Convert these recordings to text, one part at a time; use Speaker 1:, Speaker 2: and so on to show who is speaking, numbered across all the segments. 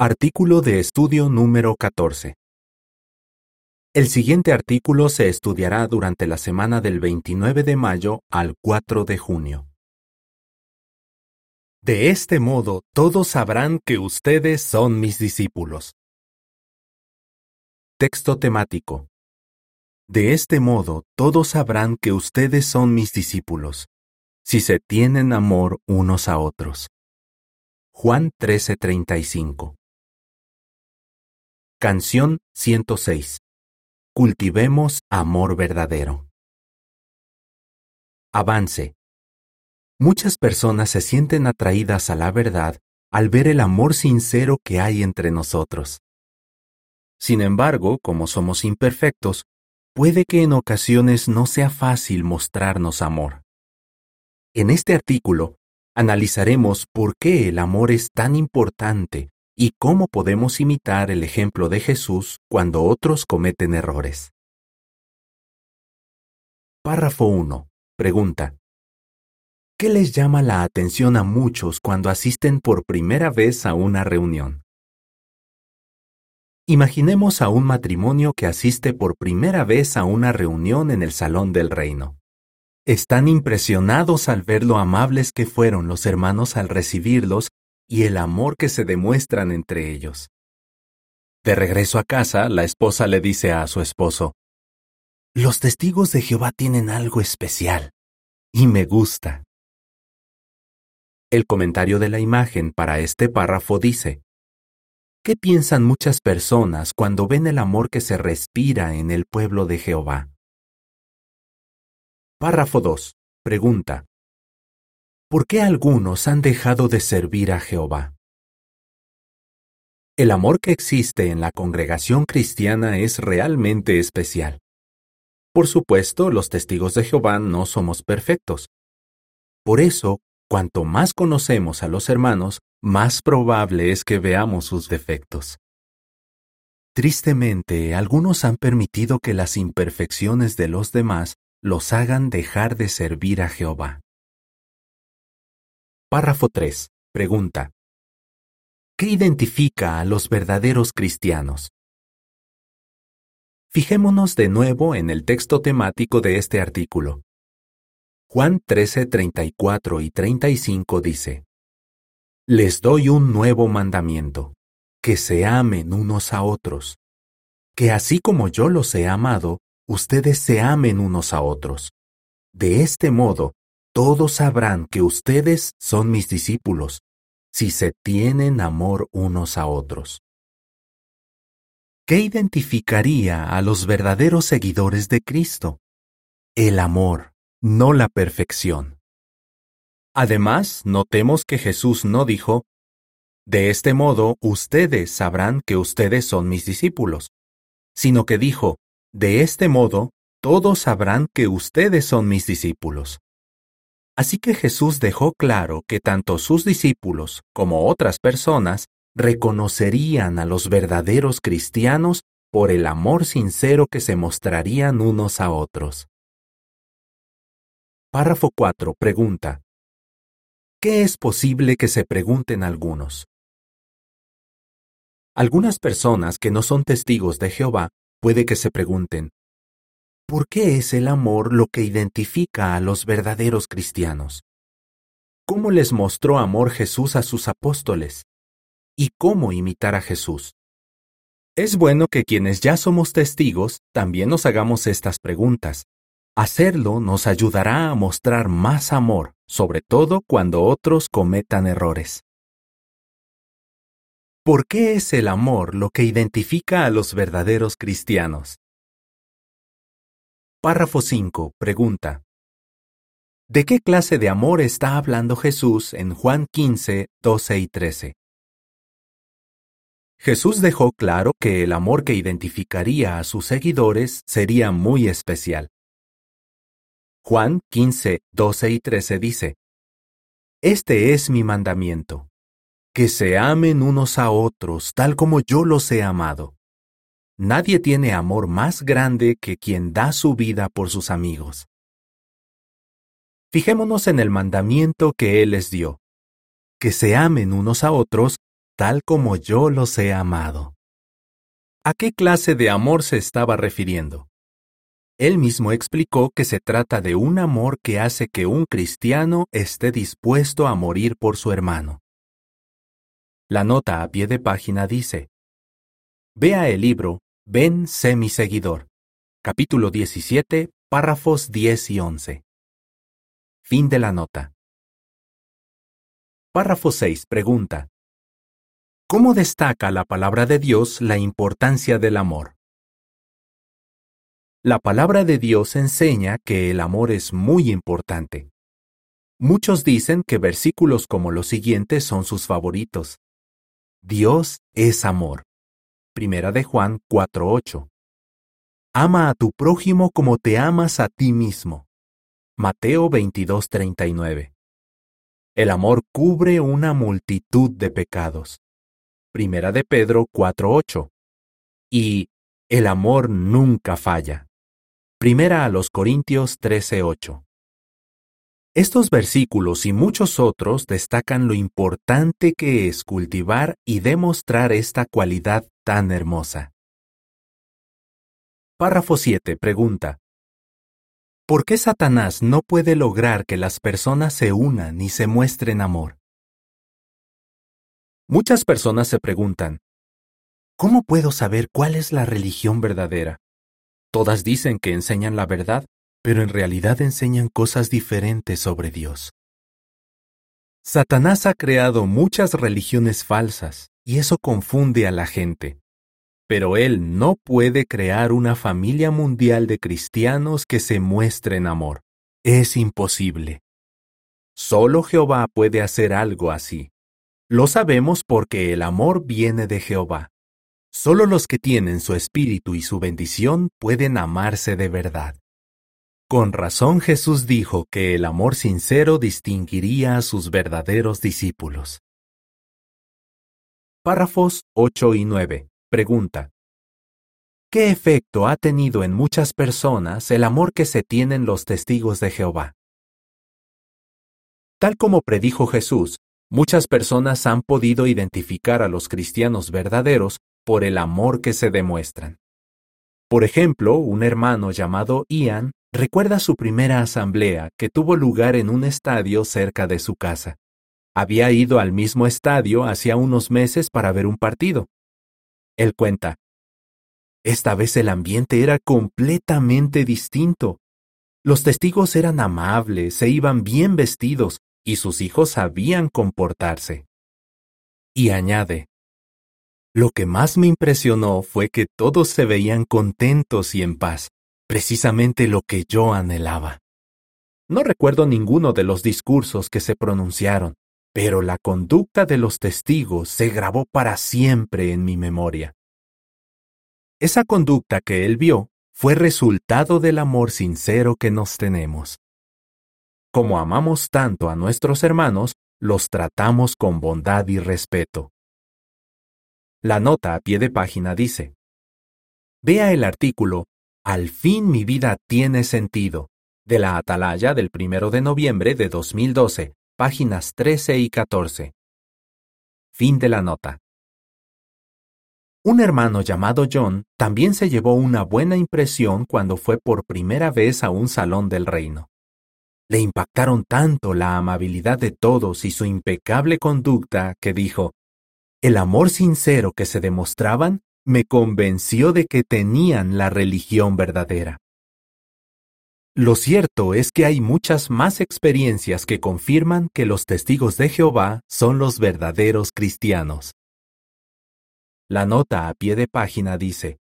Speaker 1: Artículo de estudio número 14. El siguiente artículo se estudiará durante la semana del 29 de mayo al 4 de junio. De este modo todos sabrán que ustedes son mis discípulos. Texto temático. De este modo todos sabrán que ustedes son mis discípulos, si se tienen amor unos a otros. Juan 13:35 Canción 106. Cultivemos amor verdadero. Avance. Muchas personas se sienten atraídas a la verdad al ver el amor sincero que hay entre nosotros. Sin embargo, como somos imperfectos, puede que en ocasiones no sea fácil mostrarnos amor. En este artículo, analizaremos por qué el amor es tan importante y cómo podemos imitar el ejemplo de Jesús cuando otros cometen errores. Párrafo 1. Pregunta. ¿Qué les llama la atención a muchos cuando asisten por primera vez a una reunión? Imaginemos a un matrimonio que asiste por primera vez a una reunión en el Salón del Reino. Están impresionados al ver lo amables que fueron los hermanos al recibirlos y el amor que se demuestran entre ellos. De regreso a casa, la esposa le dice a su esposo, Los testigos de Jehová tienen algo especial, y me gusta. El comentario de la imagen para este párrafo dice, ¿Qué piensan muchas personas cuando ven el amor que se respira en el pueblo de Jehová? Párrafo 2. Pregunta. ¿Por qué algunos han dejado de servir a Jehová? El amor que existe en la congregación cristiana es realmente especial. Por supuesto, los testigos de Jehová no somos perfectos. Por eso, cuanto más conocemos a los hermanos, más probable es que veamos sus defectos. Tristemente, algunos han permitido que las imperfecciones de los demás los hagan dejar de servir a Jehová. Párrafo 3. Pregunta. ¿Qué identifica a los verdaderos cristianos? Fijémonos de nuevo en el texto temático de este artículo. Juan 13, 34 y 35 dice, Les doy un nuevo mandamiento, que se amen unos a otros, que así como yo los he amado, ustedes se amen unos a otros. De este modo, todos sabrán que ustedes son mis discípulos, si se tienen amor unos a otros. ¿Qué identificaría a los verdaderos seguidores de Cristo? El amor, no la perfección. Además, notemos que Jesús no dijo, De este modo ustedes sabrán que ustedes son mis discípulos, sino que dijo, De este modo todos sabrán que ustedes son mis discípulos. Así que Jesús dejó claro que tanto sus discípulos como otras personas reconocerían a los verdaderos cristianos por el amor sincero que se mostrarían unos a otros. Párrafo 4. Pregunta. ¿Qué es posible que se pregunten algunos? Algunas personas que no son testigos de Jehová puede que se pregunten, ¿Por qué es el amor lo que identifica a los verdaderos cristianos? ¿Cómo les mostró amor Jesús a sus apóstoles? ¿Y cómo imitar a Jesús? Es bueno que quienes ya somos testigos también nos hagamos estas preguntas. Hacerlo nos ayudará a mostrar más amor, sobre todo cuando otros cometan errores. ¿Por qué es el amor lo que identifica a los verdaderos cristianos? Párrafo 5. Pregunta. ¿De qué clase de amor está hablando Jesús en Juan 15, 12 y 13? Jesús dejó claro que el amor que identificaría a sus seguidores sería muy especial. Juan 15, 12 y 13 dice, Este es mi mandamiento, que se amen unos a otros tal como yo los he amado. Nadie tiene amor más grande que quien da su vida por sus amigos. Fijémonos en el mandamiento que Él les dio, que se amen unos a otros tal como yo los he amado. ¿A qué clase de amor se estaba refiriendo? Él mismo explicó que se trata de un amor que hace que un cristiano esté dispuesto a morir por su hermano. La nota a pie de página dice, Vea el libro Ven, sé mi seguidor, capítulo 17, párrafos 10 y 11. Fin de la nota. Párrafo 6 pregunta. ¿Cómo destaca la palabra de Dios la importancia del amor? La palabra de Dios enseña que el amor es muy importante. Muchos dicen que versículos como los siguientes son sus favoritos. Dios es amor. Primera de Juan 4:8. Ama a tu prójimo como te amas a ti mismo. Mateo 22:39. El amor cubre una multitud de pecados. Primera de Pedro 4:8. Y el amor nunca falla. Primera a los Corintios 13:8. Estos versículos y muchos otros destacan lo importante que es cultivar y demostrar esta cualidad tan hermosa. Párrafo 7 pregunta. ¿Por qué Satanás no puede lograr que las personas se unan y se muestren amor? Muchas personas se preguntan, ¿cómo puedo saber cuál es la religión verdadera? Todas dicen que enseñan la verdad, pero en realidad enseñan cosas diferentes sobre Dios. Satanás ha creado muchas religiones falsas y eso confunde a la gente. Pero él no puede crear una familia mundial de cristianos que se muestren amor. Es imposible. Solo Jehová puede hacer algo así. Lo sabemos porque el amor viene de Jehová. Solo los que tienen su espíritu y su bendición pueden amarse de verdad. Con razón Jesús dijo que el amor sincero distinguiría a sus verdaderos discípulos. Párrafos 8 y 9. Pregunta. ¿Qué efecto ha tenido en muchas personas el amor que se tienen los testigos de Jehová? Tal como predijo Jesús, Muchas personas han podido identificar a los cristianos verdaderos por el amor que se demuestran. Por ejemplo, un hermano llamado Ian recuerda su primera asamblea que tuvo lugar en un estadio cerca de su casa. Había ido al mismo estadio hacía unos meses para ver un partido. Él cuenta, esta vez el ambiente era completamente distinto. Los testigos eran amables, se iban bien vestidos, y sus hijos sabían comportarse. Y añade, lo que más me impresionó fue que todos se veían contentos y en paz, precisamente lo que yo anhelaba. No recuerdo ninguno de los discursos que se pronunciaron, pero la conducta de los testigos se grabó para siempre en mi memoria. Esa conducta que él vio fue resultado del amor sincero que nos tenemos. Como amamos tanto a nuestros hermanos, los tratamos con bondad y respeto. La nota a pie de página dice, Vea el artículo Al fin mi vida tiene sentido, de la Atalaya del 1 de noviembre de 2012, páginas 13 y 14. Fin de la nota. Un hermano llamado John también se llevó una buena impresión cuando fue por primera vez a un salón del reino. Le impactaron tanto la amabilidad de todos y su impecable conducta que dijo, el amor sincero que se demostraban me convenció de que tenían la religión verdadera. Lo cierto es que hay muchas más experiencias que confirman que los testigos de Jehová son los verdaderos cristianos. La nota a pie de página dice,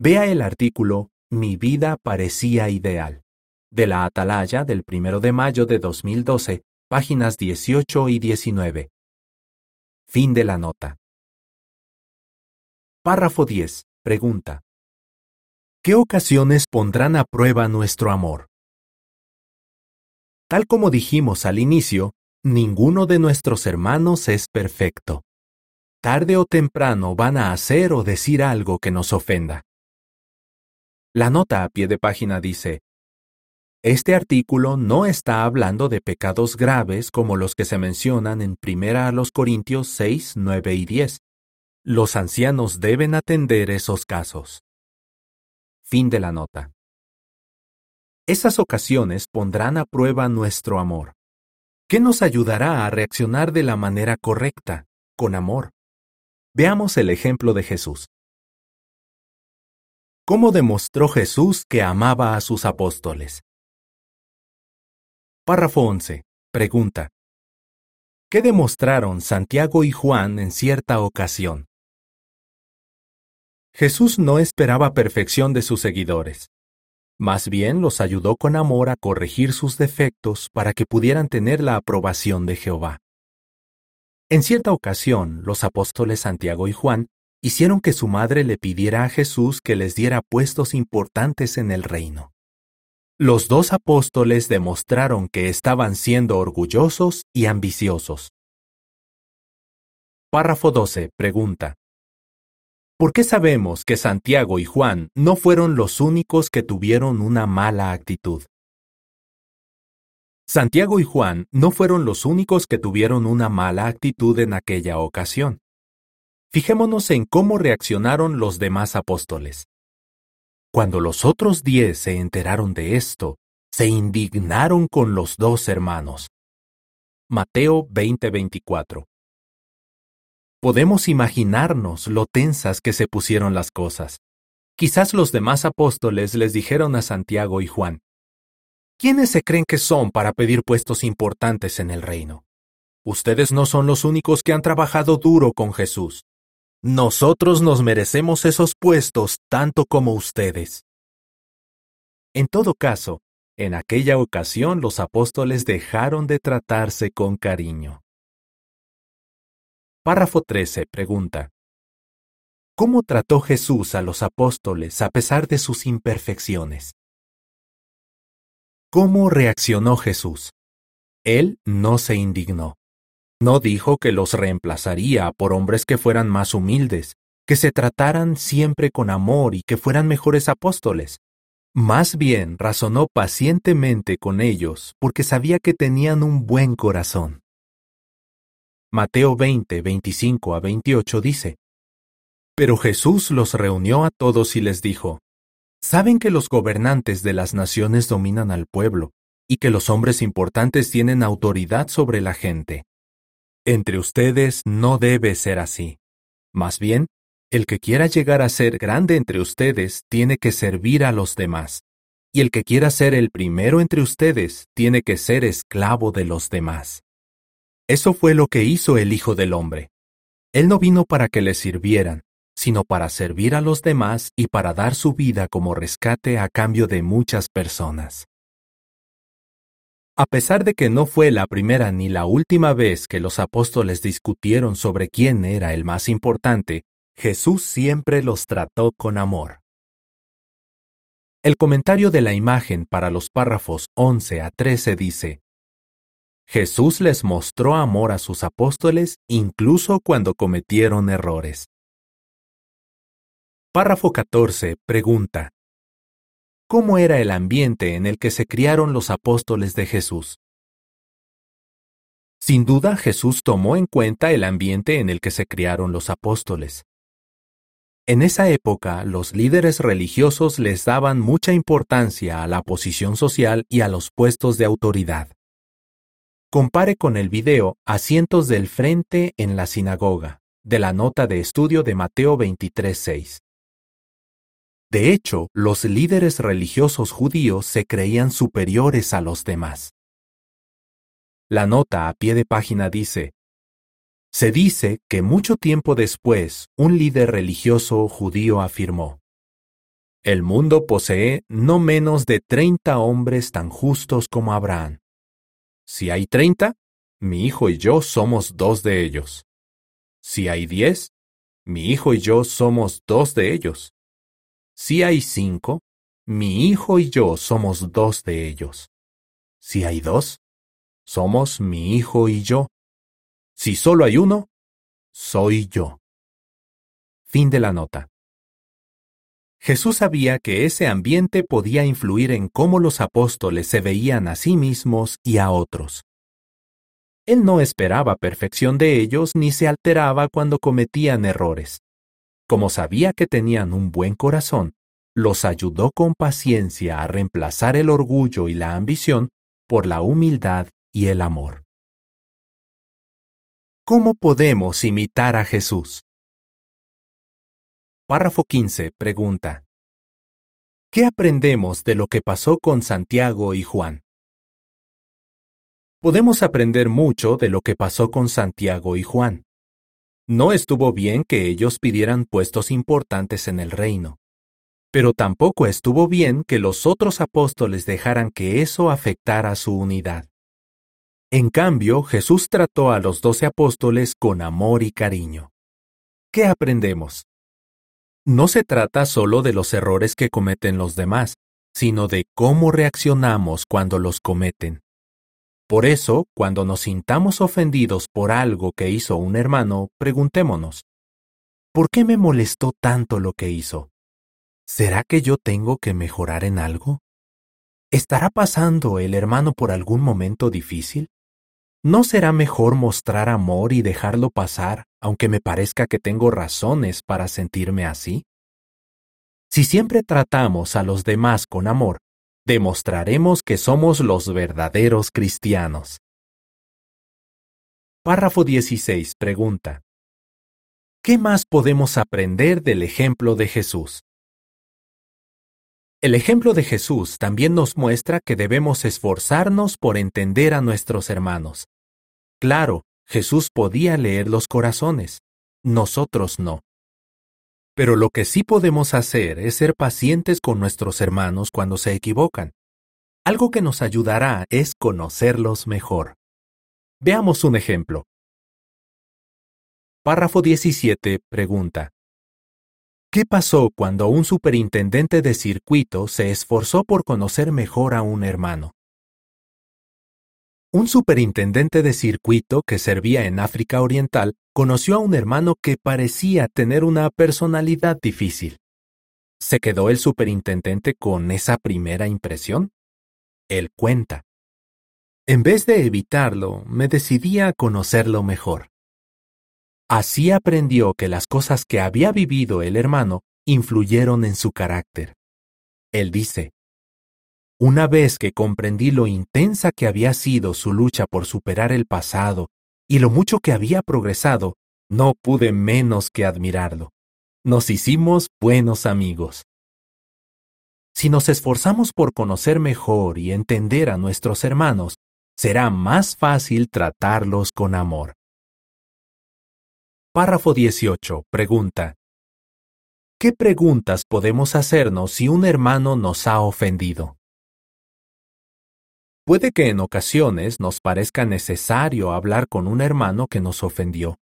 Speaker 1: Vea el artículo Mi vida parecía ideal de la Atalaya del 1 de mayo de 2012, páginas 18 y 19. Fin de la nota. Párrafo 10. Pregunta. ¿Qué ocasiones pondrán a prueba nuestro amor? Tal como dijimos al inicio, ninguno de nuestros hermanos es perfecto. Tarde o temprano van a hacer o decir algo que nos ofenda. La nota a pie de página dice, Este artículo no está hablando de pecados graves como los que se mencionan en 1 a los Corintios 6, 9 y 10. Los ancianos deben atender esos casos. Fin de la nota. Esas ocasiones pondrán a prueba nuestro amor. ¿Qué nos ayudará a reaccionar de la manera correcta, con amor? Veamos el ejemplo de Jesús. ¿Cómo demostró Jesús que amaba a sus apóstoles? Párrafo 11. Pregunta. ¿Qué demostraron Santiago y Juan en cierta ocasión? Jesús no esperaba perfección de sus seguidores. Más bien los ayudó con amor a corregir sus defectos para que pudieran tener la aprobación de Jehová. En cierta ocasión, los apóstoles Santiago y Juan hicieron que su madre le pidiera a Jesús que les diera puestos importantes en el reino. Los dos apóstoles demostraron que estaban siendo orgullosos y ambiciosos. Párrafo 12. Pregunta. ¿Por qué sabemos que Santiago y Juan no fueron los únicos que tuvieron una mala actitud? Santiago y Juan no fueron los únicos que tuvieron una mala actitud en aquella ocasión. Fijémonos en cómo reaccionaron los demás apóstoles. Cuando los otros diez se enteraron de esto, se indignaron con los dos hermanos. Mateo 20:24 Podemos imaginarnos lo tensas que se pusieron las cosas. Quizás los demás apóstoles les dijeron a Santiago y Juan, ¿quiénes se creen que son para pedir puestos importantes en el reino? Ustedes no son los únicos que han trabajado duro con Jesús. Nosotros nos merecemos esos puestos tanto como ustedes. En todo caso, en aquella ocasión los apóstoles dejaron de tratarse con cariño. Párrafo 13 pregunta. ¿Cómo trató Jesús a los apóstoles a pesar de sus imperfecciones? ¿Cómo reaccionó Jesús? Él no se indignó. No dijo que los reemplazaría por hombres que fueran más humildes, que se trataran siempre con amor y que fueran mejores apóstoles. Más bien razonó pacientemente con ellos porque sabía que tenían un buen corazón. Mateo 20, 25 a 28 dice, Pero Jesús los reunió a todos y les dijo, Saben que los gobernantes de las naciones dominan al pueblo, y que los hombres importantes tienen autoridad sobre la gente. Entre ustedes no debe ser así. Más bien, el que quiera llegar a ser grande entre ustedes tiene que servir a los demás, y el que quiera ser el primero entre ustedes tiene que ser esclavo de los demás. Eso fue lo que hizo el Hijo del Hombre. Él no vino para que le sirvieran, sino para servir a los demás y para dar su vida como rescate a cambio de muchas personas. A pesar de que no fue la primera ni la última vez que los apóstoles discutieron sobre quién era el más importante, Jesús siempre los trató con amor. El comentario de la imagen para los párrafos 11 a 13 dice, Jesús les mostró amor a sus apóstoles incluso cuando cometieron errores. Párrafo 14 pregunta, cómo era el ambiente en el que se criaron los apóstoles de Jesús. Sin duda Jesús tomó en cuenta el ambiente en el que se criaron los apóstoles. En esa época, los líderes religiosos les daban mucha importancia a la posición social y a los puestos de autoridad. Compare con el video Asientos del Frente en la Sinagoga, de la nota de estudio de Mateo 23.6. De hecho, los líderes religiosos judíos se creían superiores a los demás. La nota a pie de página dice, se dice que mucho tiempo después un líder religioso judío afirmó, El mundo posee no menos de treinta hombres tan justos como Abraham. Si hay treinta, mi hijo y yo somos dos de ellos. Si hay diez, mi hijo y yo somos dos de ellos. Si hay cinco, mi hijo y yo somos dos de ellos. Si hay dos, somos mi hijo y yo. Si solo hay uno, soy yo. Fin de la nota. Jesús sabía que ese ambiente podía influir en cómo los apóstoles se veían a sí mismos y a otros. Él no esperaba perfección de ellos ni se alteraba cuando cometían errores. Como sabía que tenían un buen corazón, los ayudó con paciencia a reemplazar el orgullo y la ambición por la humildad y el amor. ¿Cómo podemos imitar a Jesús? Párrafo 15 pregunta. ¿Qué aprendemos de lo que pasó con Santiago y Juan? Podemos aprender mucho de lo que pasó con Santiago y Juan. No estuvo bien que ellos pidieran puestos importantes en el reino. Pero tampoco estuvo bien que los otros apóstoles dejaran que eso afectara su unidad. En cambio, Jesús trató a los doce apóstoles con amor y cariño. ¿Qué aprendemos? No se trata solo de los errores que cometen los demás, sino de cómo reaccionamos cuando los cometen. Por eso, cuando nos sintamos ofendidos por algo que hizo un hermano, preguntémonos, ¿por qué me molestó tanto lo que hizo? ¿Será que yo tengo que mejorar en algo? ¿Estará pasando el hermano por algún momento difícil? ¿No será mejor mostrar amor y dejarlo pasar, aunque me parezca que tengo razones para sentirme así? Si siempre tratamos a los demás con amor, demostraremos que somos los verdaderos cristianos. Párrafo 16 pregunta. ¿Qué más podemos aprender del ejemplo de Jesús? El ejemplo de Jesús también nos muestra que debemos esforzarnos por entender a nuestros hermanos, Claro, Jesús podía leer los corazones, nosotros no. Pero lo que sí podemos hacer es ser pacientes con nuestros hermanos cuando se equivocan. Algo que nos ayudará es conocerlos mejor. Veamos un ejemplo. Párrafo 17 pregunta. ¿Qué pasó cuando un superintendente de circuito se esforzó por conocer mejor a un hermano? Un superintendente de circuito que servía en África Oriental conoció a un hermano que parecía tener una personalidad difícil. ¿Se quedó el superintendente con esa primera impresión? Él cuenta. En vez de evitarlo, me decidí a conocerlo mejor. Así aprendió que las cosas que había vivido el hermano influyeron en su carácter. Él dice, una vez que comprendí lo intensa que había sido su lucha por superar el pasado y lo mucho que había progresado, no pude menos que admirarlo. Nos hicimos buenos amigos. Si nos esforzamos por conocer mejor y entender a nuestros hermanos, será más fácil tratarlos con amor. Párrafo 18. Pregunta. ¿Qué preguntas podemos hacernos si un hermano nos ha ofendido? Puede que en ocasiones nos parezca necesario hablar con un hermano que nos ofendió.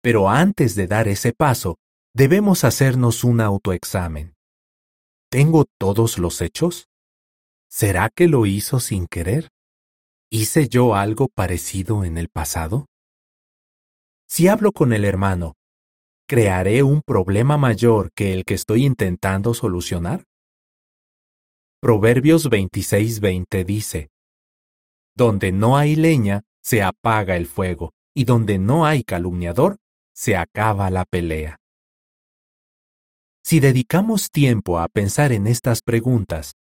Speaker 1: Pero antes de dar ese paso, debemos hacernos un autoexamen. ¿Tengo todos los hechos? ¿Será que lo hizo sin querer? ¿Hice yo algo parecido en el pasado? Si hablo con el hermano, ¿crearé un problema mayor que el que estoy intentando solucionar? Proverbios 26:20 dice, donde no hay leña, se apaga el fuego, y donde no hay calumniador, se acaba la pelea. Si dedicamos tiempo a pensar en estas preguntas,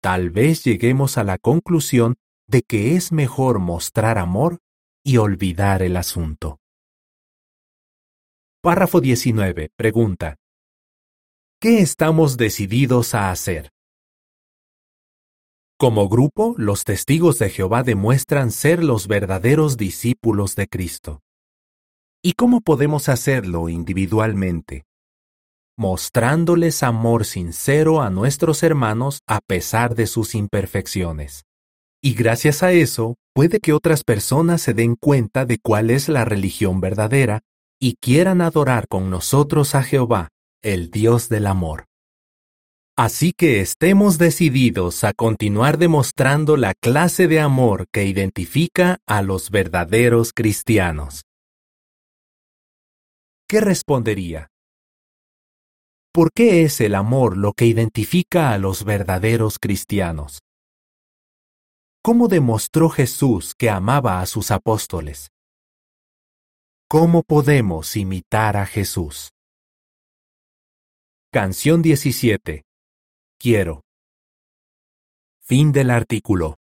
Speaker 1: tal vez lleguemos a la conclusión de que es mejor mostrar amor y olvidar el asunto. Párrafo 19. Pregunta. ¿Qué estamos decididos a hacer? Como grupo, los testigos de Jehová demuestran ser los verdaderos discípulos de Cristo. ¿Y cómo podemos hacerlo individualmente? Mostrándoles amor sincero a nuestros hermanos a pesar de sus imperfecciones. Y gracias a eso, puede que otras personas se den cuenta de cuál es la religión verdadera y quieran adorar con nosotros a Jehová, el Dios del amor. Así que estemos decididos a continuar demostrando la clase de amor que identifica a los verdaderos cristianos. ¿Qué respondería? ¿Por qué es el amor lo que identifica a los verdaderos cristianos? ¿Cómo demostró Jesús que amaba a sus apóstoles? ¿Cómo podemos imitar a Jesús? Canción 17. Quiero. Fin del artículo.